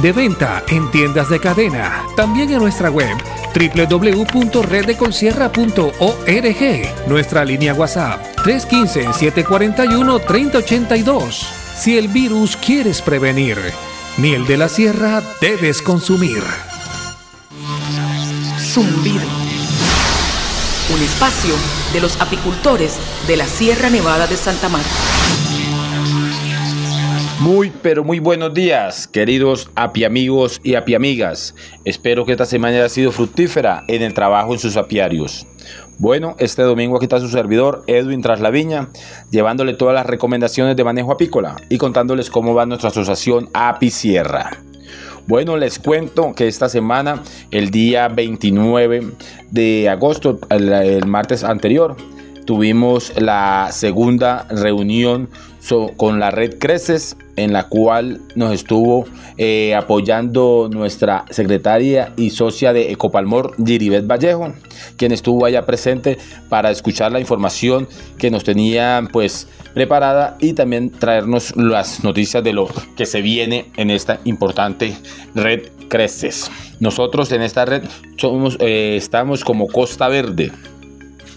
De venta en tiendas de cadena. También en nuestra web www.reddecolsierra.org. Nuestra línea WhatsApp 315-741-3082. Si el virus quieres prevenir, miel de la sierra debes consumir. Zumbido. Un espacio de los apicultores de la Sierra Nevada de Santa Marta. Muy, pero muy buenos días, queridos apiamigos y apiamigas. Espero que esta semana haya sido fructífera en el trabajo en sus apiarios. Bueno, este domingo aquí está su servidor Edwin Traslaviña, llevándole todas las recomendaciones de manejo apícola y contándoles cómo va nuestra asociación Apicierra. Bueno, les cuento que esta semana, el día 29 de agosto, el, el martes anterior, tuvimos la segunda reunión con la red Creces, en la cual nos estuvo eh, apoyando nuestra secretaria y socia de Ecopalmor, Giribet Vallejo, quien estuvo allá presente para escuchar la información que nos tenían pues preparada y también traernos las noticias de lo que se viene en esta importante red Creces. Nosotros en esta red somos, eh, estamos como Costa Verde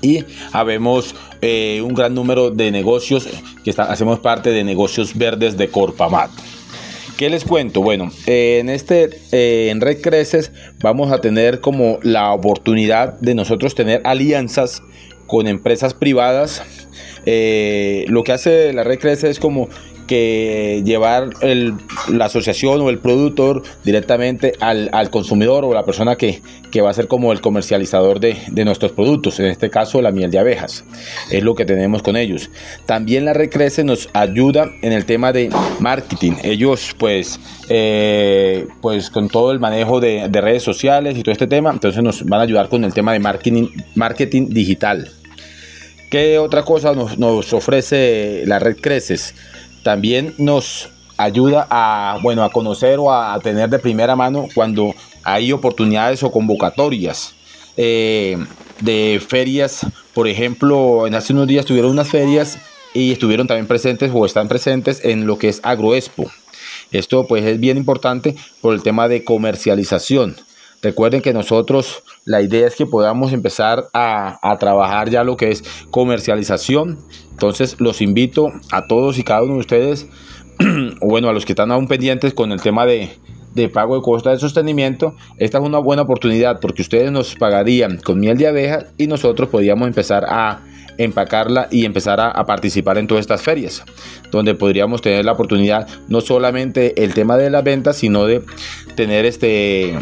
y habemos eh, un gran número de negocios que hacemos parte de negocios verdes de Corpamat. ¿Qué les cuento? Bueno, eh, en este eh, en Red Creces vamos a tener como la oportunidad de nosotros tener alianzas con empresas privadas. lo que hace la Red Creces es como que llevar la asociación o el productor directamente al, consumidor o la persona que, va a ser como el comercializador de, nuestros productos, en este caso la miel de abejas. Es lo que tenemos con ellos. También la Recrece nos ayuda en el tema de marketing. Ellos pues, eh, pues con todo el manejo de, redes sociales y todo este tema, entonces nos van a ayudar con el tema de marketing, marketing digital. ¿Qué otra cosa nos, nos ofrece la red Creces? También nos ayuda a, bueno, a conocer o a tener de primera mano cuando hay oportunidades o convocatorias eh, de ferias. Por ejemplo, en hace unos días tuvieron unas ferias y estuvieron también presentes o están presentes en lo que es Agroexpo. Esto pues es bien importante por el tema de comercialización. Recuerden que nosotros la idea es que podamos empezar a, trabajar ya lo que es comercialización. Entonces los invito a todos y cada uno de ustedes, o bueno, a los que están aún pendientes con el tema de, pago de costa de sostenimiento, esta es una buena oportunidad porque ustedes nos pagarían con miel de abeja y nosotros podríamos empezar a empacarla y empezar a, a, participar en todas estas ferias, donde podríamos tener la oportunidad no solamente el tema de las ventas, sino de tener este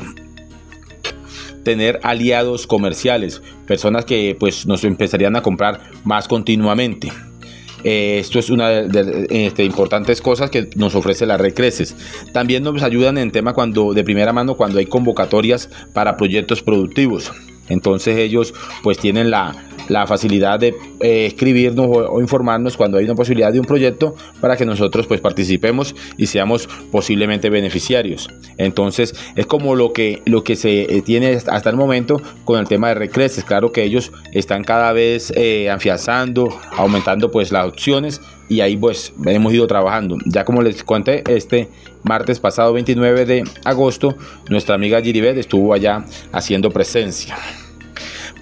tener aliados comerciales, personas que pues nos empezarían a comprar más continuamente. Eh, esto es una de, las este, importantes cosas que nos ofrece la red Creces. También nos ayudan en tema cuando de primera mano cuando hay convocatorias para proyectos productivos. Entonces ellos pues tienen la, la facilidad de eh, escribirnos o, informarnos cuando hay una posibilidad de un proyecto para que nosotros pues participemos y seamos posiblemente beneficiarios. Entonces es como lo que, lo que se eh, tiene hasta el momento con el tema de Recreces. Claro que ellos están cada vez eh, afianzando, aumentando pues las opciones y ahí pues hemos ido trabajando. Ya como les conté, este martes pasado 29 de agosto, nuestra amiga Giribet estuvo allá haciendo presencia.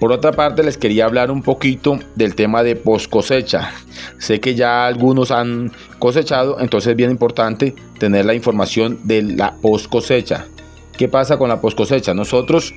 Por otra parte, les quería hablar un poquito del tema de post cosecha. Sé que ya algunos han cosechado, entonces es bien importante tener la información de la post cosecha. ¿Qué pasa con la post cosecha? Nosotros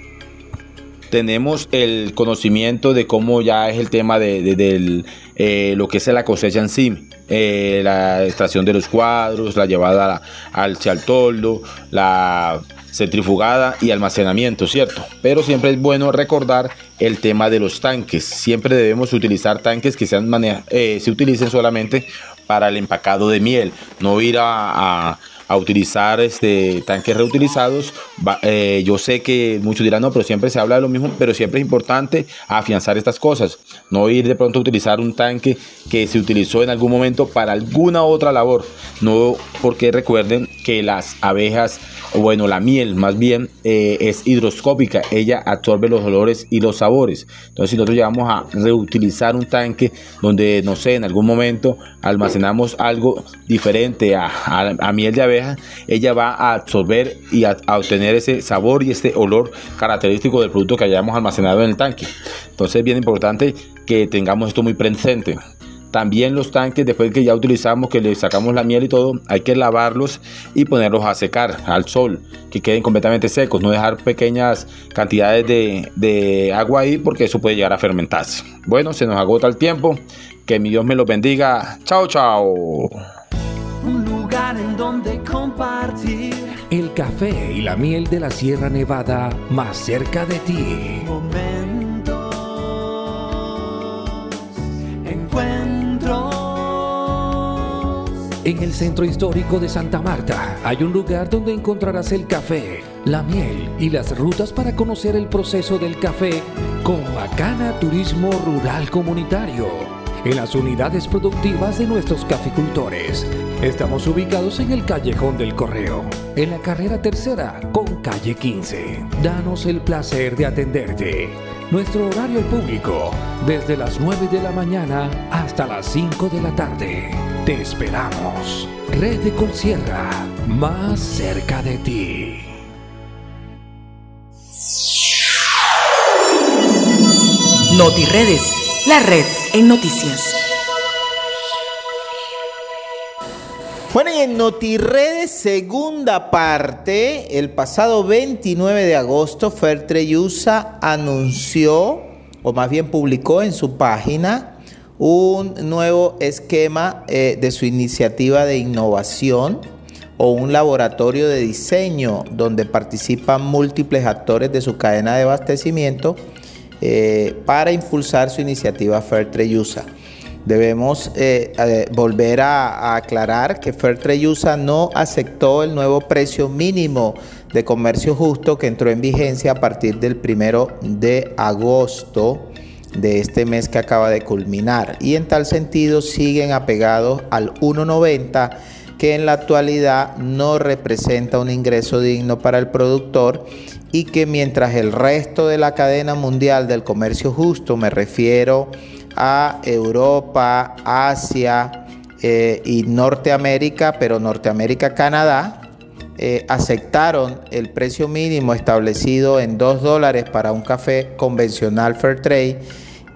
tenemos el conocimiento de cómo ya es el tema de, eh, lo que es la cosecha en sí, eh, la extracción de los cuadros, la llevada al toldo, la centrifugada y almacenamiento, ¿cierto? Pero siempre es bueno recordar el tema de los tanques. Siempre debemos utilizar tanques que sean eh, se utilicen solamente para el empacado de miel, no ir a, a utilizar este, tanques reutilizados. Eh, yo sé que muchos dirán, no, pero siempre se habla de lo mismo, pero siempre es importante afianzar estas cosas. No ir de pronto a utilizar un tanque que se utilizó en algún momento para alguna otra labor. No porque recuerden que las abejas, bueno, la miel más bien, eh, es hidroscópica. Ella absorbe los olores y los sabores. Entonces, si nosotros llegamos a reutilizar un tanque donde, no sé, en algún momento almacenamos algo diferente a, a miel de abeja, ella va a absorber y a, obtener ese sabor y este olor característico del producto que hayamos almacenado en el tanque. Entonces es bien importante que tengamos esto muy presente. También los tanques, después que ya utilizamos, que le sacamos la miel y todo, hay que lavarlos y ponerlos a secar al sol, que queden completamente secos, no dejar pequeñas cantidades de, de agua ahí porque eso puede llegar a fermentarse. Bueno, se nos agota el tiempo. Que mi Dios me los bendiga. Chao, chao en donde compartir. El café y la miel de la Sierra Nevada más cerca de ti. Momentos, encuentros. En el centro histórico de Santa Marta hay un lugar donde encontrarás el café, la miel y las rutas para conocer el proceso del café con Macana Turismo Rural Comunitario en las unidades productivas de nuestros caficultores Estamos ubicados en el Callejón del Correo, en la carrera tercera con calle 15. Danos el placer de atenderte. Nuestro horario público, desde las 9 de la mañana hasta las 5 de la tarde. Te esperamos. Red de Colsierra, más cerca de ti. NotiRedes, la red en noticias. Bueno, en NotiRedes, segunda parte, el pasado 29 de agosto, Fertreyusa anunció, o más bien publicó en su página, un nuevo esquema eh, de su iniciativa de innovación o un laboratorio de diseño donde participan múltiples actores de su cadena de abastecimiento eh, para impulsar su iniciativa Fertreyusa. Debemos eh, eh, volver a, aclarar que Fairtrade no aceptó el nuevo precio mínimo de comercio justo que entró en vigencia a partir del primero de agosto de este mes que acaba de culminar y en tal sentido siguen apegados al 1.90 que en la actualidad no representa un ingreso digno para el productor y que mientras el resto de la cadena mundial del comercio justo, me refiero a Europa, Asia eh, y Norteamérica, pero Norteamérica, Canadá, eh, aceptaron el precio mínimo establecido en 2 dólares para un café convencional Fair Trade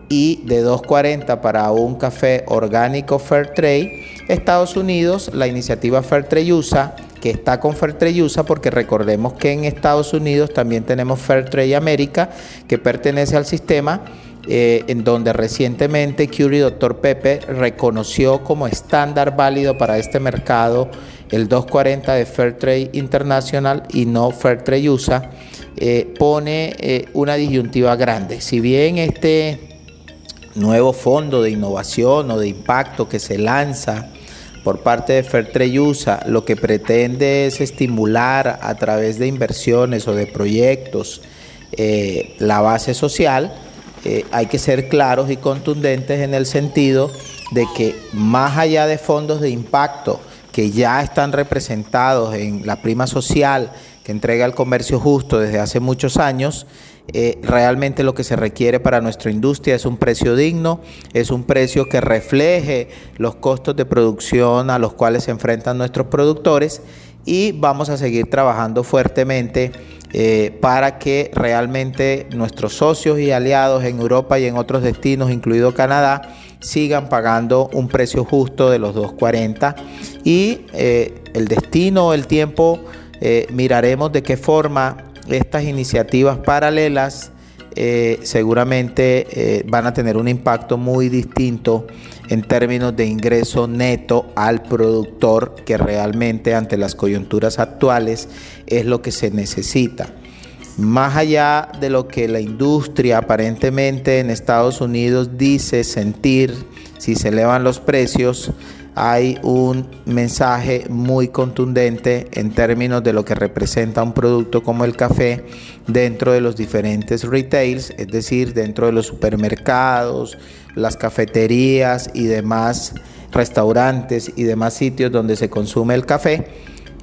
y de 2.40 para un café orgánico Fair Trade. Estados Unidos, la iniciativa Fair Trade USA, que está con Fair Trade USA, porque recordemos que en Estados Unidos también tenemos Fair Trade América, que pertenece al sistema eh, en donde recientemente Curie Dr. Pepe reconoció como estándar válido para este mercado el 240 de Fairtrade International y no Fairtrade USA, eh, pone eh, una disyuntiva grande. Si bien este nuevo fondo de innovación o de impacto que se lanza por parte de Fairtrade USA lo que pretende es estimular a través de inversiones o de proyectos la base social, eh, hay que ser claros y contundentes en el sentido de que más allá de fondos de impacto que ya están representados en la prima social que entrega el comercio justo desde hace muchos años, eh, realmente lo que se requiere para nuestra industria es un precio digno, es un precio que refleje los costos de producción a los cuales se enfrentan nuestros productores y vamos a seguir trabajando fuertemente eh, para que realmente nuestros socios y aliados en Europa y en otros destinos, incluido Canadá, sigan pagando un precio justo de los 2.40 y eh, el destino, el tiempo, miraremos de qué forma estas iniciativas paralelas seguramente van a tener un impacto muy distinto en términos de ingreso neto al productor, que realmente ante las coyunturas actuales es lo que se necesita. Más allá de lo que la industria aparentemente en Estados Unidos dice sentir si se elevan los precios, hay un mensaje muy contundente en términos de lo que representa un producto como el café dentro de los diferentes retails, es decir, dentro de los supermercados, las cafeterías y demás restaurantes y demás sitios donde se consume el café,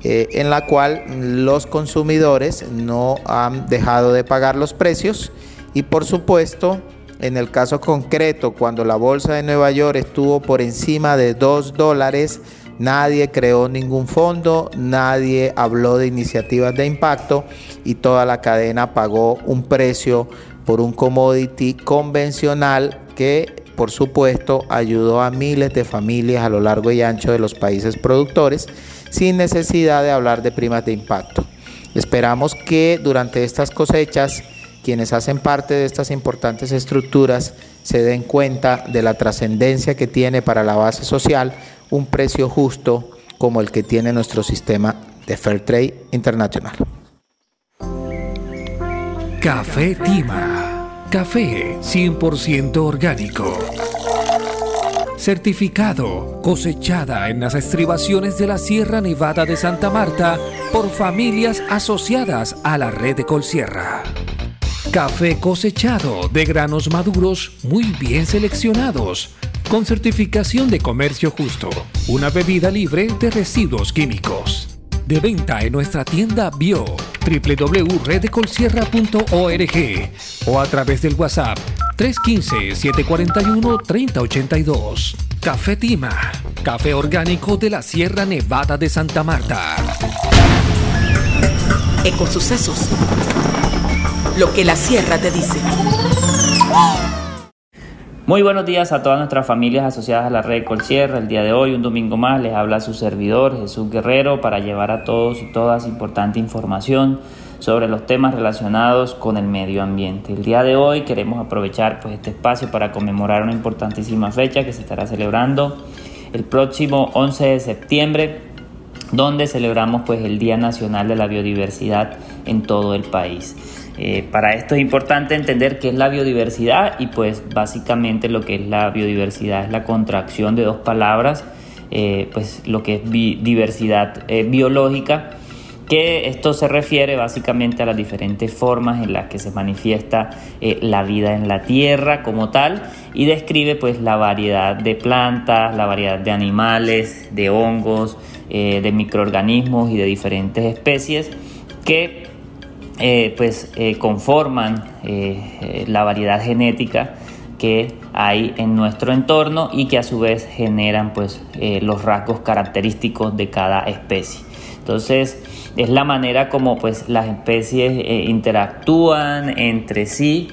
eh, en la cual los consumidores no han dejado de pagar los precios y por supuesto en el caso concreto cuando la bolsa de Nueva York estuvo por encima de 2 dólares Nadie creó ningún fondo, nadie habló de iniciativas de impacto y toda la cadena pagó un precio por un commodity convencional que por supuesto ayudó a miles de familias a lo largo y ancho de los países productores sin necesidad de hablar de primas de impacto. Esperamos que durante estas cosechas quienes hacen parte de estas importantes estructuras se den cuenta de la trascendencia que tiene para la base social un precio justo como el que tiene nuestro sistema de Fair Trade internacional. Café Tima. Café 100% orgánico. Certificado, cosechada en las estribaciones de la Sierra Nevada de Santa Marta por familias asociadas a la red de Colsierra. Café cosechado de granos maduros muy bien seleccionados con certificación de comercio justo, una bebida libre de residuos químicos. De venta en nuestra tienda bio www.redecolsierra.org o a través del WhatsApp 315-741-3082. Café Tima, café orgánico de la Sierra Nevada de Santa Marta. Ecosucesos. Lo que la sierra te dice. Muy buenos días a todas nuestras familias asociadas a la red Colsierra. El día de hoy, un domingo más, les habla su servidor Jesús Guerrero para llevar a todos y todas importante información sobre los temas relacionados con el medio ambiente. El día de hoy queremos aprovechar pues, este espacio para conmemorar una importantísima fecha que se estará celebrando el próximo 11 de septiembre, donde celebramos pues, el Día Nacional de la Biodiversidad en todo el país. Eh, para esto es importante entender qué es la biodiversidad y pues básicamente lo que es la biodiversidad es la contracción de dos palabras, eh, pues lo que es diversidad eh, biológica, que esto se refiere básicamente a las diferentes formas en las que se manifiesta la vida en la tierra como tal y describe pues la variedad de plantas, la variedad de animales, de hongos, de microorganismos y de diferentes especies que eh, pues eh, conforman eh, la variedad genética que hay en nuestro entorno y que a su vez generan pues los rasgos característicos de cada especie. Entonces es la manera como pues las especies interactúan entre sí,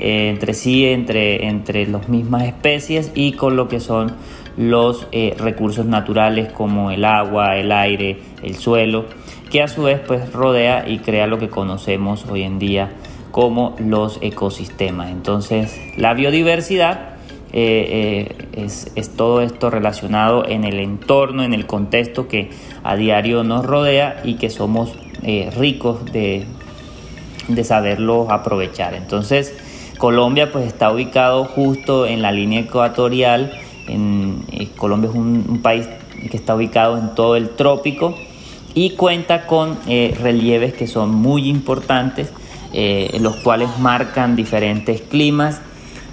entre sí, entre, entre las mismas especies y con lo que son los recursos naturales como el agua, el aire, el suelo que a su vez pues rodea y crea lo que conocemos hoy en día como los ecosistemas. Entonces la biodiversidad eh, eh, es, todo esto relacionado en el entorno, en el contexto que a diario nos rodea y que somos eh, ricos de, de saberlo aprovechar. Entonces Colombia pues está ubicado justo en la línea ecuatorial. En, Colombia es un país que está ubicado en todo el trópico y cuenta con eh, relieves que son muy importantes, eh, los cuales marcan diferentes climas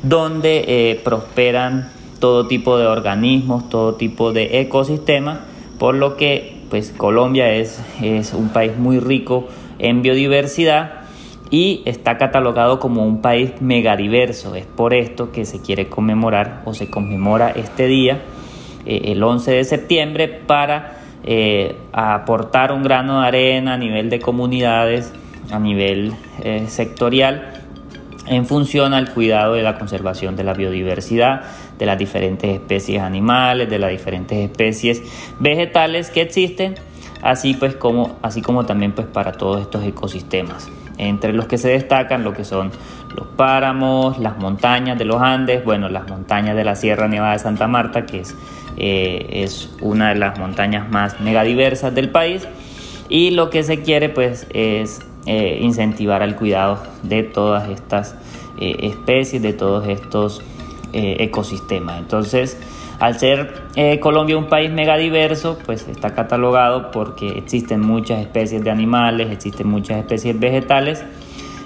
donde eh, prosperan todo tipo de organismos, todo tipo de ecosistemas, por lo que pues Colombia es, es un país muy rico en biodiversidad y está catalogado como un país megadiverso. Es por esto que se quiere conmemorar o se conmemora este día, el 11 de septiembre, para eh, aportar un grano de arena a nivel de comunidades, a nivel eh, sectorial, en función al cuidado de la conservación de la biodiversidad, de las diferentes especies animales, de las diferentes especies vegetales que existen, así pues como, así como también pues para todos estos ecosistemas. Entre los que se destacan lo que son los páramos, las montañas de los Andes, bueno, las montañas de la Sierra Nevada de Santa Marta, que es eh, es una de las montañas más megadiversas del país y lo que se quiere pues es eh, incentivar al cuidado de todas estas eh, especies, de todos estos ecosistemas. Entonces, Al ser Colombia un país megadiverso, pues está catalogado porque existen muchas especies de animales, existen muchas especies vegetales.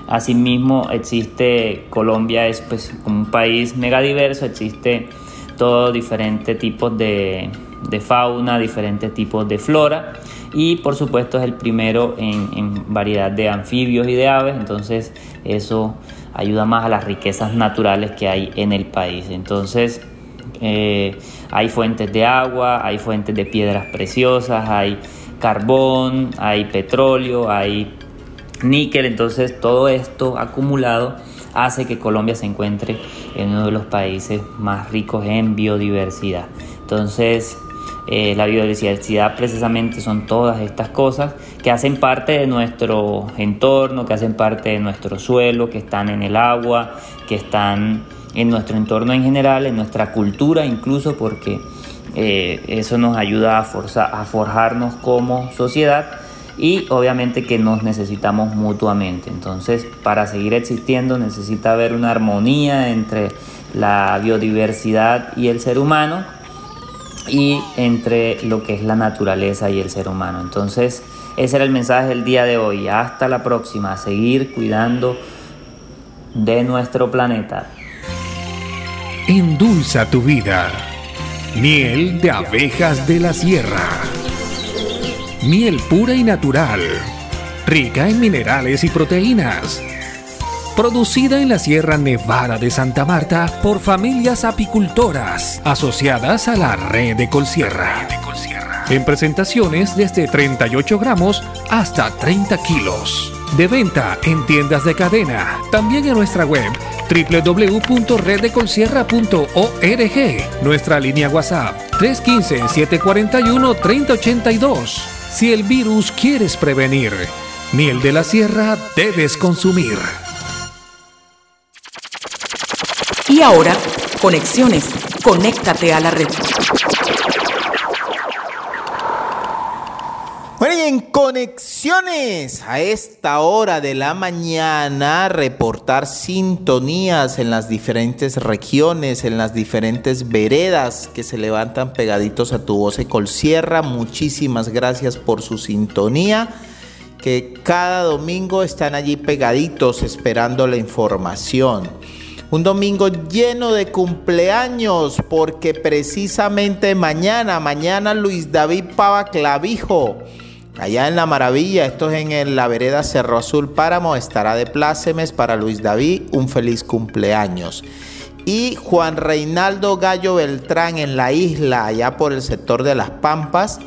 Asimismo, existe Colombia es pues como un país megadiverso, existe todo diferentes tipos de, de fauna, diferentes tipos de flora. Y por supuesto es el primero en, variedad de anfibios y de aves, entonces eso ayuda más a las riquezas naturales que hay en el país. Entonces eh, hay fuentes de agua, hay fuentes de piedras preciosas, hay carbón, hay petróleo, hay níquel, entonces todo esto acumulado hace que Colombia se encuentre en uno de los países más ricos en biodiversidad. Entonces, eh, la biodiversidad precisamente son todas estas cosas que hacen parte de nuestro entorno, que hacen parte de nuestro suelo, que están en el agua, que están en nuestro entorno en general, en nuestra cultura incluso, porque eh, eso nos ayuda a, a forjarnos como sociedad y obviamente que nos necesitamos mutuamente. Entonces, para seguir existiendo necesita haber una armonía entre la biodiversidad y el ser humano y entre lo que es la naturaleza y el ser humano. Entonces, ese era el mensaje del día de hoy. Hasta la próxima. Seguir cuidando de nuestro planeta. Endulza tu vida. Miel de abejas de la sierra. Miel pura y natural. Rica en minerales y proteínas producida en la Sierra Nevada de Santa Marta por familias apicultoras asociadas a la red de Colsierra. En presentaciones desde 38 gramos hasta 30 kilos. De venta en tiendas de cadena, también en nuestra web www.reddecolsierra.org, nuestra línea WhatsApp 315-741-3082. Si el virus quieres prevenir, miel de la sierra debes consumir. Y ahora, conexiones. Conéctate a la red. Bueno, y en conexiones a esta hora de la mañana, reportar sintonías en las diferentes regiones, en las diferentes veredas que se levantan pegaditos a tu voz Colsierra. Muchísimas gracias por su sintonía, que cada domingo están allí pegaditos esperando la información. Un domingo lleno de cumpleaños porque precisamente mañana, mañana Luis David Pava Clavijo, allá en La Maravilla, esto es en la vereda Cerro Azul Páramo, estará de plácemes para Luis David, un feliz cumpleaños. Y Juan Reinaldo Gallo Beltrán en la isla, allá por el sector de Las Pampas,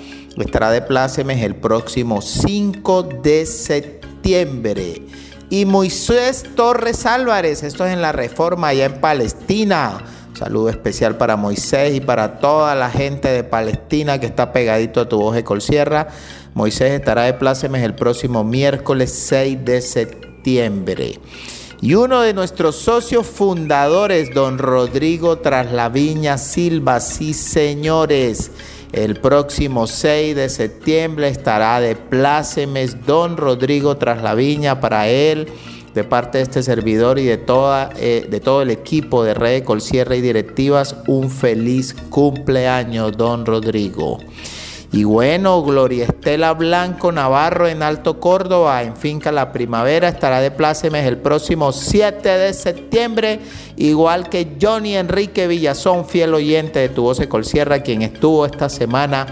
estará de plácemes el próximo 5 de septiembre. Y Moisés Torres Álvarez, esto es en la Reforma, allá en Palestina. saludo especial para Moisés y para toda la gente de Palestina que está pegadito a tu voz de Colsierra. Moisés estará de plácemes el próximo miércoles 6 de septiembre. Y uno de nuestros socios fundadores, don Rodrigo Traslaviña Silva, sí señores. El próximo 6 de septiembre estará de plácemes don Rodrigo Traslaviña para él, de parte de este servidor y de, toda, eh, de todo el equipo de Red Colsierra y directivas, un feliz cumpleaños, don Rodrigo. Y bueno, Gloria Estela Blanco Navarro en Alto Córdoba, en Finca La Primavera, estará de plácemes el próximo 7 de septiembre, igual que Johnny Enrique Villazón, fiel oyente de Tu Voz de Colsierra, quien estuvo esta semana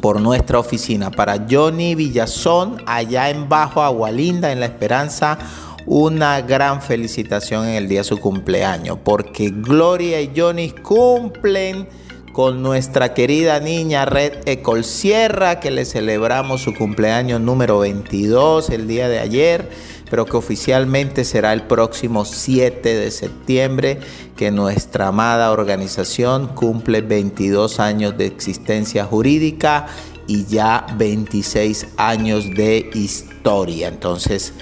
por nuestra oficina. Para Johnny Villazón, allá en Bajo Agualinda, en La Esperanza, una gran felicitación en el día de su cumpleaños, porque Gloria y Johnny cumplen con nuestra querida niña Red Ecol Sierra, que le celebramos su cumpleaños número 22 el día de ayer, pero que oficialmente será el próximo 7 de septiembre, que nuestra amada organización cumple 22 años de existencia jurídica y ya 26 años de historia. Entonces,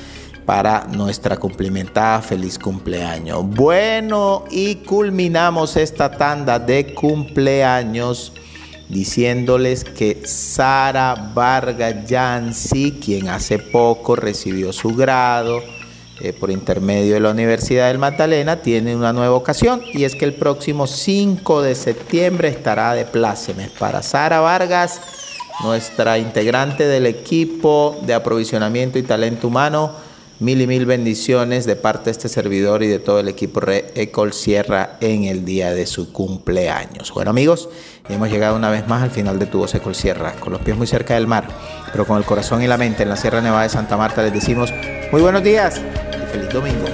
para nuestra cumplimentada feliz cumpleaños. Bueno, y culminamos esta tanda de cumpleaños diciéndoles que Sara Vargas Yancy, quien hace poco recibió su grado, eh, por intermedio de la Universidad del Magdalena, tiene una nueva ocasión y es que el próximo 5 de septiembre estará de plácemes para Sara Vargas, nuestra integrante del equipo de aprovisionamiento y talento humano. Mil y mil bendiciones de parte de este servidor y de todo el equipo Ecol Sierra en el día de su cumpleaños. Bueno amigos, hemos llegado una vez más al final de Tu Voz Ecol Sierra, con los pies muy cerca del mar, pero con el corazón y la mente en la Sierra Nevada de Santa Marta les decimos muy buenos días y feliz domingo.